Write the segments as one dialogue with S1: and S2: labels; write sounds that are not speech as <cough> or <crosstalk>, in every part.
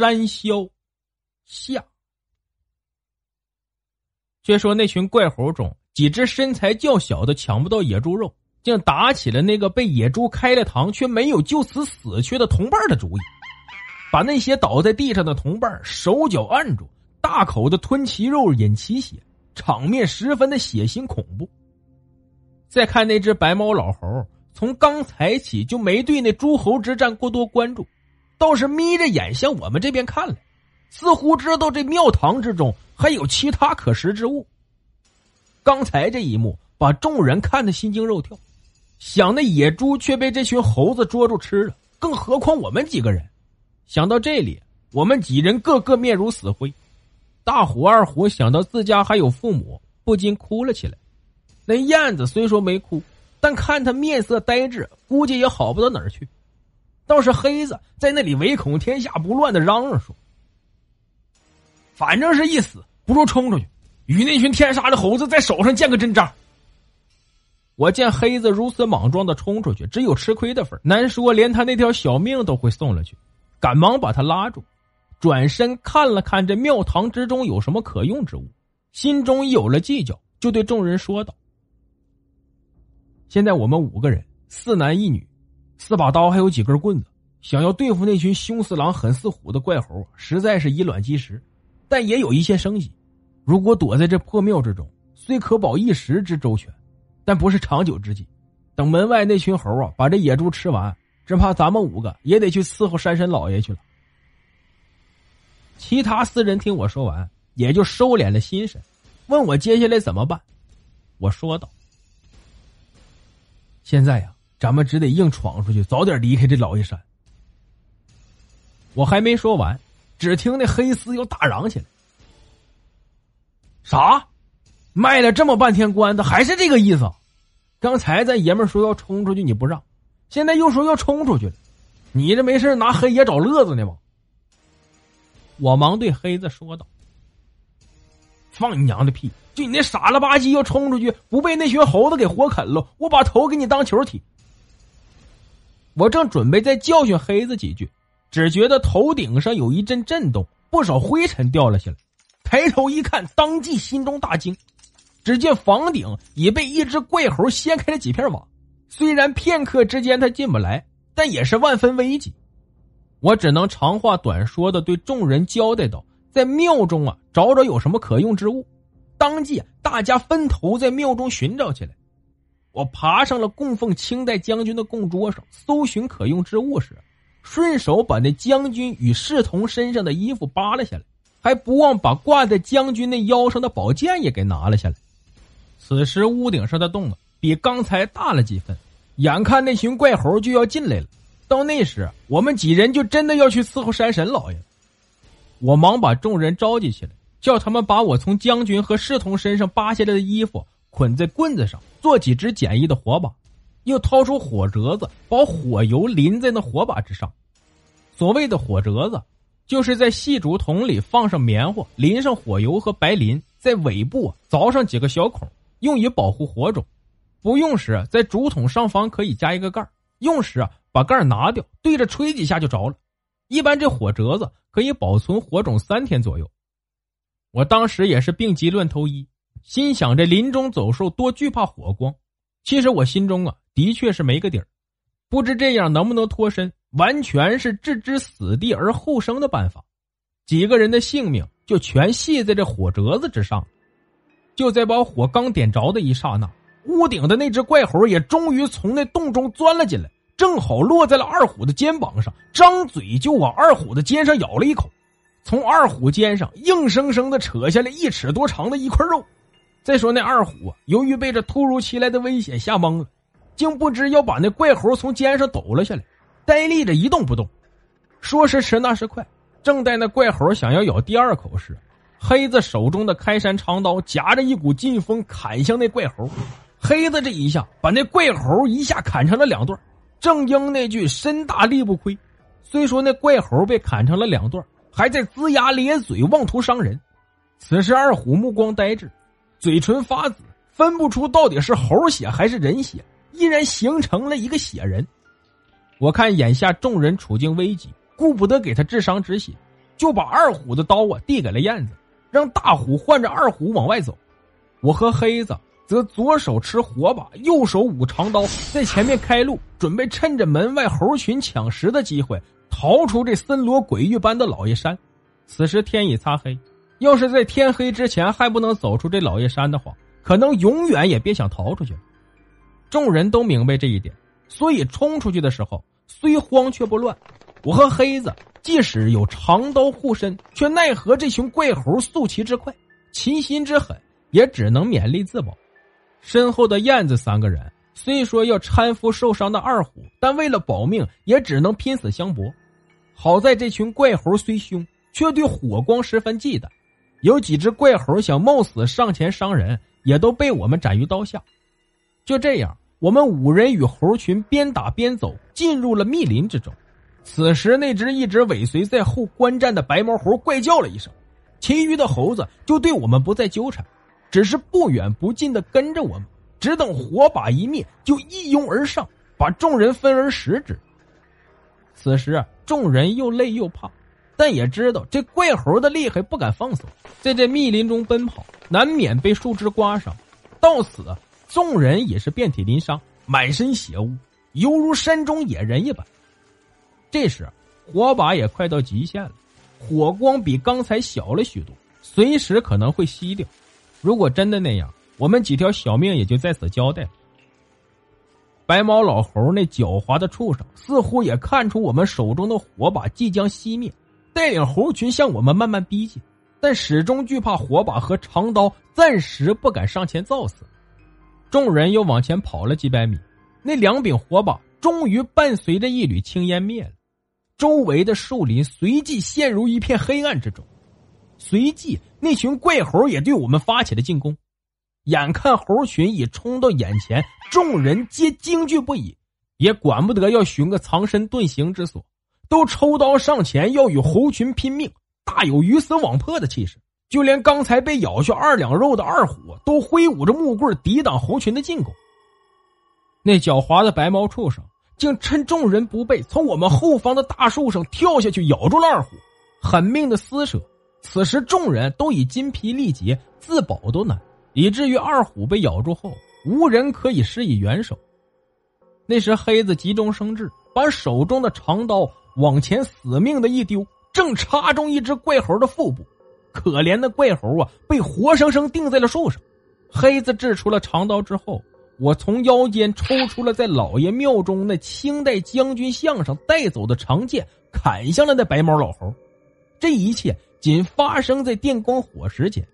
S1: 山魈下。却说那群怪猴中，几只身材较小的抢不到野猪肉，竟打起了那个被野猪开了膛却没有就此死去的同伴的主意，把那些倒在地上的同伴手脚按住，大口的吞其肉，饮其血，场面十分的血腥恐怖。再看那只白毛老猴，从刚才起就没对那诸侯之战过多关注。倒是眯着眼向我们这边看来，似乎知道这庙堂之中还有其他可食之物。刚才这一幕把众人看得心惊肉跳，想那野猪却被这群猴子捉住吃了，更何况我们几个人？想到这里，我们几人个个面如死灰。大虎、二虎想到自家还有父母，不禁哭了起来。那燕子虽说没哭，但看他面色呆滞，估计也好不到哪儿去。倒是黑子在那里唯恐天下不乱的嚷嚷说：“反正是一死，不如冲出去，与那群天杀的猴子在手上见个真章。”我见黑子如此莽撞的冲出去，只有吃亏的份难说连他那条小命都会送了去。赶忙把他拉住，转身看了看这庙堂之中有什么可用之物，心中有了计较，就对众人说道：“现在我们五个人，四男一女。”四把刀还有几根棍子，想要对付那群凶似狼、狠似虎的怪猴，实在是以卵击石。但也有一些生机。如果躲在这破庙之中，虽可保一时之周全，但不是长久之计。等门外那群猴啊把这野猪吃完，只怕咱们五个也得去伺候山神老爷去了。其他四人听我说完，也就收敛了心神，问我接下来怎么办。我说道：“现在呀。”咱们只得硬闯出去，早点离开这老爷山。我还没说完，只听那黑丝又大嚷起来：“啥？卖了这么半天关子，还是这个意思？刚才咱爷们说要冲出去，你不让，现在又说要冲出去了，你这没事拿黑爷找乐子呢吗？”我忙对黑子说道：“放你娘的屁！就你那傻了吧唧要冲出去，不被那群猴子给活啃了，我把头给你当球踢！”我正准备再教训黑子几句，只觉得头顶上有一阵震动，不少灰尘掉了下来。抬头一看，当即心中大惊。只见房顶已被一只怪猴掀开了几片瓦，虽然片刻之间他进不来，但也是万分危急。我只能长话短说的对众人交代道：“在庙中啊，找找有什么可用之物。”当即大家分头在庙中寻找起来。我爬上了供奉清代将军的供桌上，搜寻可用之物时，顺手把那将军与侍童身上的衣服扒了下来，还不忘把挂在将军那腰上的宝剑也给拿了下来。此时屋顶上的洞啊比刚才大了几分，眼看那群怪猴就要进来了，到那时我们几人就真的要去伺候山神老爷。我忙把众人召集起来，叫他们把我从将军和侍童身上扒下来的衣服。捆在棍子上，做几只简易的火把，又掏出火折子，把火油淋在那火把之上。所谓的火折子，就是在细竹筒里放上棉花，淋上火油和白磷，在尾部凿上几个小孔，用以保护火种。不用时，在竹筒上方可以加一个盖用时把盖拿掉，对着吹几下就着了。一般这火折子可以保存火种三天左右。我当时也是病急乱投医。心想着林中走兽多惧怕火光，其实我心中啊的确是没个底儿，不知这样能不能脱身，完全是置之死地而后生的办法。几个人的性命就全系在这火折子之上。就在把火刚点着的一刹那，屋顶的那只怪猴也终于从那洞中钻了进来，正好落在了二虎的肩膀上，张嘴就往二虎的肩上咬了一口，从二虎肩上硬生生的扯下来一尺多长的一块肉。再说那二虎，由于被这突如其来的危险吓懵了，竟不知要把那怪猴从肩上抖了下来，呆立着一动不动。说时迟，那时快，正待那怪猴想要咬第二口时，黑子手中的开山长刀夹着一股劲风砍向那怪猴。黑子这一下把那怪猴一下砍成了两段。正应那句“身大力不亏”，虽说那怪猴被砍成了两段，还在龇牙咧嘴，妄图伤人。此时二虎目光呆滞，嘴唇发紫，分不出到底是猴血还是人血，依然形成了一个血人。我看眼下众人处境危急。顾不得给他治伤止血，就把二虎的刀啊递给了燕子，让大虎换着二虎往外走。我和黑子则左手持火把，右手舞长刀，在前面开路，准备趁着门外猴群抢食的机会逃出这森罗鬼域般的老爷山。此时天已擦黑，要是在天黑之前还不能走出这老爷山的话，可能永远也别想逃出去了。众人都明白这一点，所以冲出去的时候虽慌却不乱。我和黑子即使有长刀护身，却奈何这群怪猴速骑之快，齐心之狠，也只能勉力自保。身后的燕子三个人虽说要搀扶受伤的二虎，但为了保命，也只能拼死相搏。好在这群怪猴虽凶，却对火光十分忌惮，有几只怪猴想冒死上前伤人，也都被我们斩于刀下。就这样，我们五人与猴群边打边走，进入了密林之中。此时，那只一直尾随在后观战的白毛猴怪叫了一声，其余的猴子就对我们不再纠缠，只是不远不近的跟着我们，只等火把一灭，就一拥而上，把众人分而食之。此时，众人又累又怕，但也知道这怪猴的厉害，不敢放松，在这密林中奔跑，难免被树枝刮伤。到此，众人也是遍体鳞伤，满身血污，犹如山中野人一般。这时，火把也快到极限了，火光比刚才小了许多，随时可能会熄掉。如果真的那样，我们几条小命也就在此交代了。白毛老猴那狡猾的畜生似乎也看出我们手中的火把即将熄灭，带领猴群向我们慢慢逼近，但始终惧怕火把和长刀，暂时不敢上前造次。众人又往前跑了几百米，那两柄火把终于伴随着一缕青烟灭了。周围的树林随即陷入一片黑暗之中，随即那群怪猴也对我们发起了进攻。眼看猴群已冲到眼前，众人皆惊惧不已，也管不得要寻个藏身遁形之所，都抽刀上前要与猴群拼命，大有鱼死网破的气势。就连刚才被咬下二两肉的二虎，都挥舞着木棍抵挡猴群的进攻。那狡猾的白毛畜生。竟趁众人不备，从我们后方的大树上跳下去，咬住了二虎，狠命的撕扯。此时众人都已筋疲力竭，自保都难，以至于二虎被咬住后，无人可以施以援手。那时黑子急中生智，把手中的长刀往前死命的一丢，正插中一只怪猴的腹部。可怜的怪猴啊，被活生生钉在了树上。黑子掷出了长刀之后。我从腰间抽出了在老爷庙中那清代将军像上带走的长剑，砍向了那白毛老猴。这一切仅发生在电光火石间，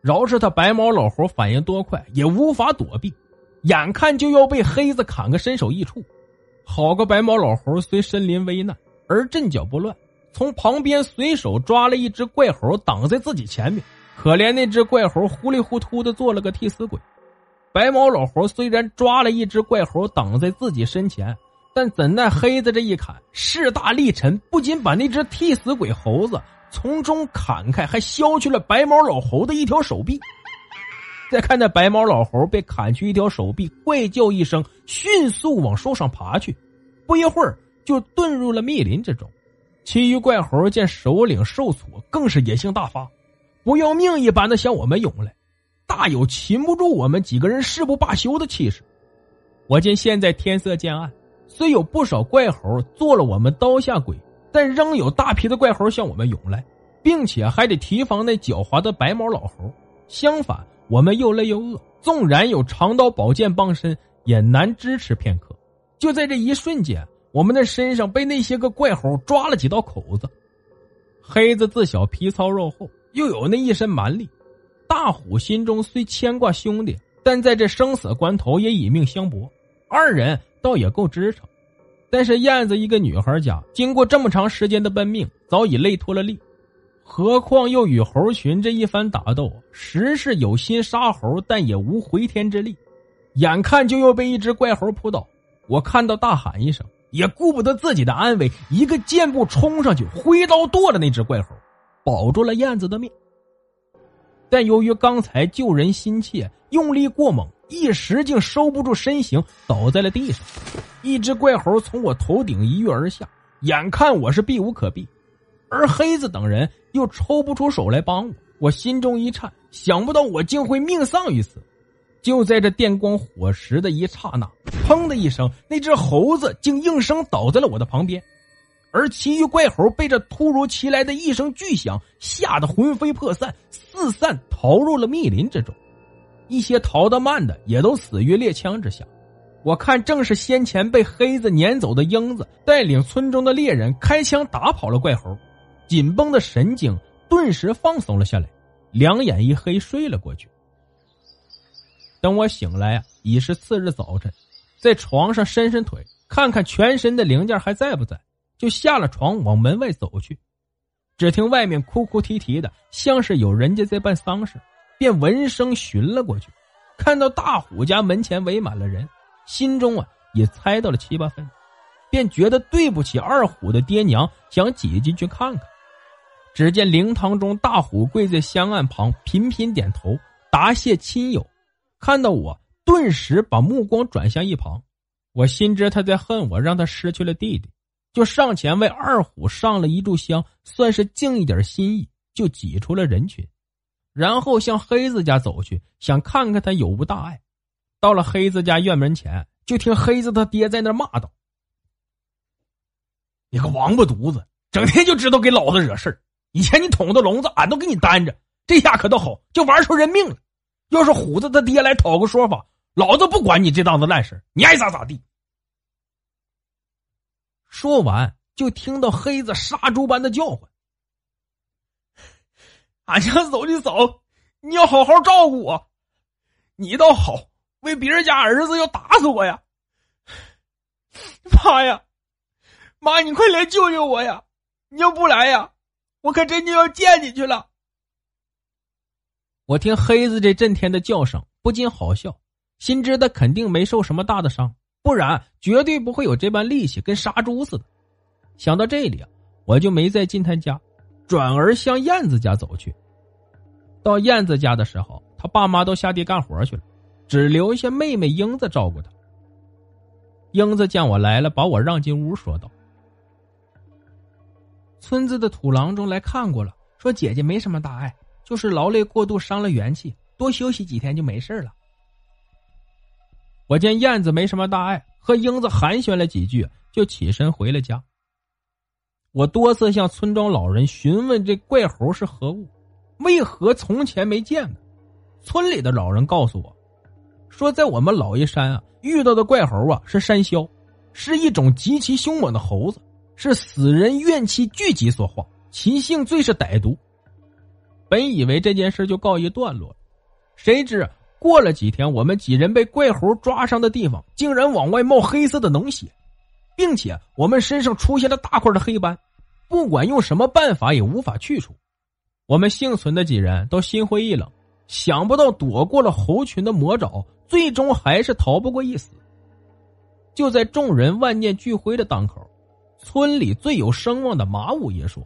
S1: 饶是他白毛老猴反应多快，也无法躲避，眼看就要被黑子砍个身首异处。好个白毛老猴，虽身临危难而阵脚不乱，从旁边随手抓了一只怪猴挡在自己前面。可怜那只怪猴糊里糊涂的做了个替死鬼。白毛老猴虽然抓了一只怪猴挡在自己身前，但怎奈黑子这一砍势大力沉，不仅把那只替死鬼猴子从中砍开，还削去了白毛老猴的一条手臂。再看那白毛老猴被砍去一条手臂，怪叫一声，迅速往树上爬去，不一会儿就遁入了密林之中。其余怪猴见首领受挫，更是野性大发，不要命一般的向我们涌来。大有擒不住我们几个人誓不罢休的气势。我见现在天色渐暗，虽有不少怪猴做了我们刀下鬼，但仍有大批的怪猴向我们涌来，并且还得提防那狡猾的白毛老猴。相反，我们又累又饿，纵然有长刀宝剑傍身，也难支持片刻。就在这一瞬间，我们的身上被那些个怪猴抓了几道口子。黑子自小皮糙肉厚，又有那一身蛮力。大虎心中虽牵挂兄弟，但在这生死关头也以命相搏。二人倒也够支撑。但是燕子一个女孩家，经过这么长时间的奔命，早已累脱了力，何况又与猴群这一番打斗，实是有心杀猴，但也无回天之力。眼看就要被一只怪猴扑倒，我看到大喊一声，也顾不得自己的安危，一个箭步冲上去，挥刀剁了那只怪猴，保住了燕子的命。但由于刚才救人心切，用力过猛，一时竟收不住身形，倒在了地上。一只怪猴从我头顶一跃而下，眼看我是避无可避，而黑子等人又抽不出手来帮我，我心中一颤，想不到我竟会命丧于此。就在这电光火石的一刹那，砰的一声，那只猴子竟应声倒在了我的旁边，而其余怪猴被这突如其来的一声巨响吓得魂飞魄散，四散逃入了密林之中。一些逃得慢的也都死于猎枪之下。我看正是先前被黑子撵走的英子带领村中的猎人开枪打跑了怪猴，紧绷的神经顿时放松了下来，两眼一黑睡了过去。等我醒来啊，已是次日早晨，在床上伸伸腿，看看全身的零件还在不在，就下了床往门外走去。只听外面哭哭啼啼的，像是有人家在办丧事，便闻声寻了过去，看到大虎家门前围满了人。心中啊也猜到了七八分，便觉得对不起二虎的爹娘，想挤进去看看。只见灵堂中大虎跪在香案旁，频频点头答谢亲友。看到我，顿时把目光转向一旁。我心知他在恨我，让他失去了弟弟，就上前为二虎上了一炷香，算是尽一点心意，就挤出了人群，然后向黑子家走去，想看看他有无大碍。到了黑子家院门前，就听黑子他爹在那骂道：“你个王八犊子，整天就知道给老子惹事以前你捅的笼子，俺都给你担着，这下可倒好，就玩出人命了。要是虎子他爹来讨个说法，老子不管你这档子烂事你爱咋咋地。”说完，就听到黑子杀猪般的叫唤：“ <laughs> 俺家走就走，你要好好照顾我。你倒好。”为别人家儿子要打死我呀！<laughs> 妈呀，妈，你快来救救我呀！你要不来呀，我可真就要见你去了。我听黑子这震天的叫声，不禁好笑，心知他肯定没受什么大的伤，不然绝对不会有这般力气，跟杀猪似的。想到这里啊，我就没再进他家，转而向燕子家走去。到燕子家的时候，他爸妈都下地干活去了。只留下妹妹英子照顾他。英子见我来了，把我让进屋，说道：“村子的土郎中来看过了，说姐姐没什么大碍，就是劳累过度伤了元气，多休息几天就没事了。”我见燕子没什么大碍，和英子寒暄了几句，就起身回了家。我多次向村庄老人询问这怪猴是何物，为何从前没见过。村里的老人告诉我。说，在我们老爷山啊，遇到的怪猴啊是山魈，是一种极其凶猛的猴子，是死人怨气聚集所化，其性最是歹毒。本以为这件事就告一段落，谁知过了几天，我们几人被怪猴抓伤的地方竟然往外冒黑色的脓血，并且我们身上出现了大块的黑斑，不管用什么办法也无法去除。我们幸存的几人都心灰意冷，想不到躲过了猴群的魔爪。最终还是逃不过一死。就在众人万念俱灰的当口，村里最有声望的马五爷说：“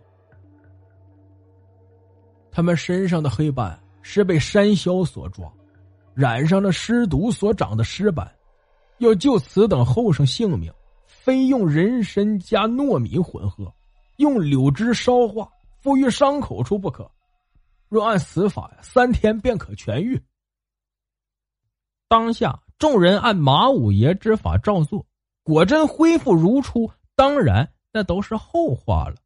S1: 他们身上的黑斑是被山魈所抓，染上了尸毒所长的尸斑，要救此等后生性命，非用人参加糯米混合，用柳枝烧化，敷于伤口处不可。若按此法，三天便可痊愈。”当下，众人按马五爷之法照做，果真恢复如初。当然，那都是后话了。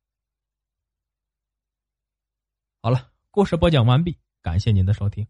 S1: 好了，故事播讲完毕，感谢您的收听。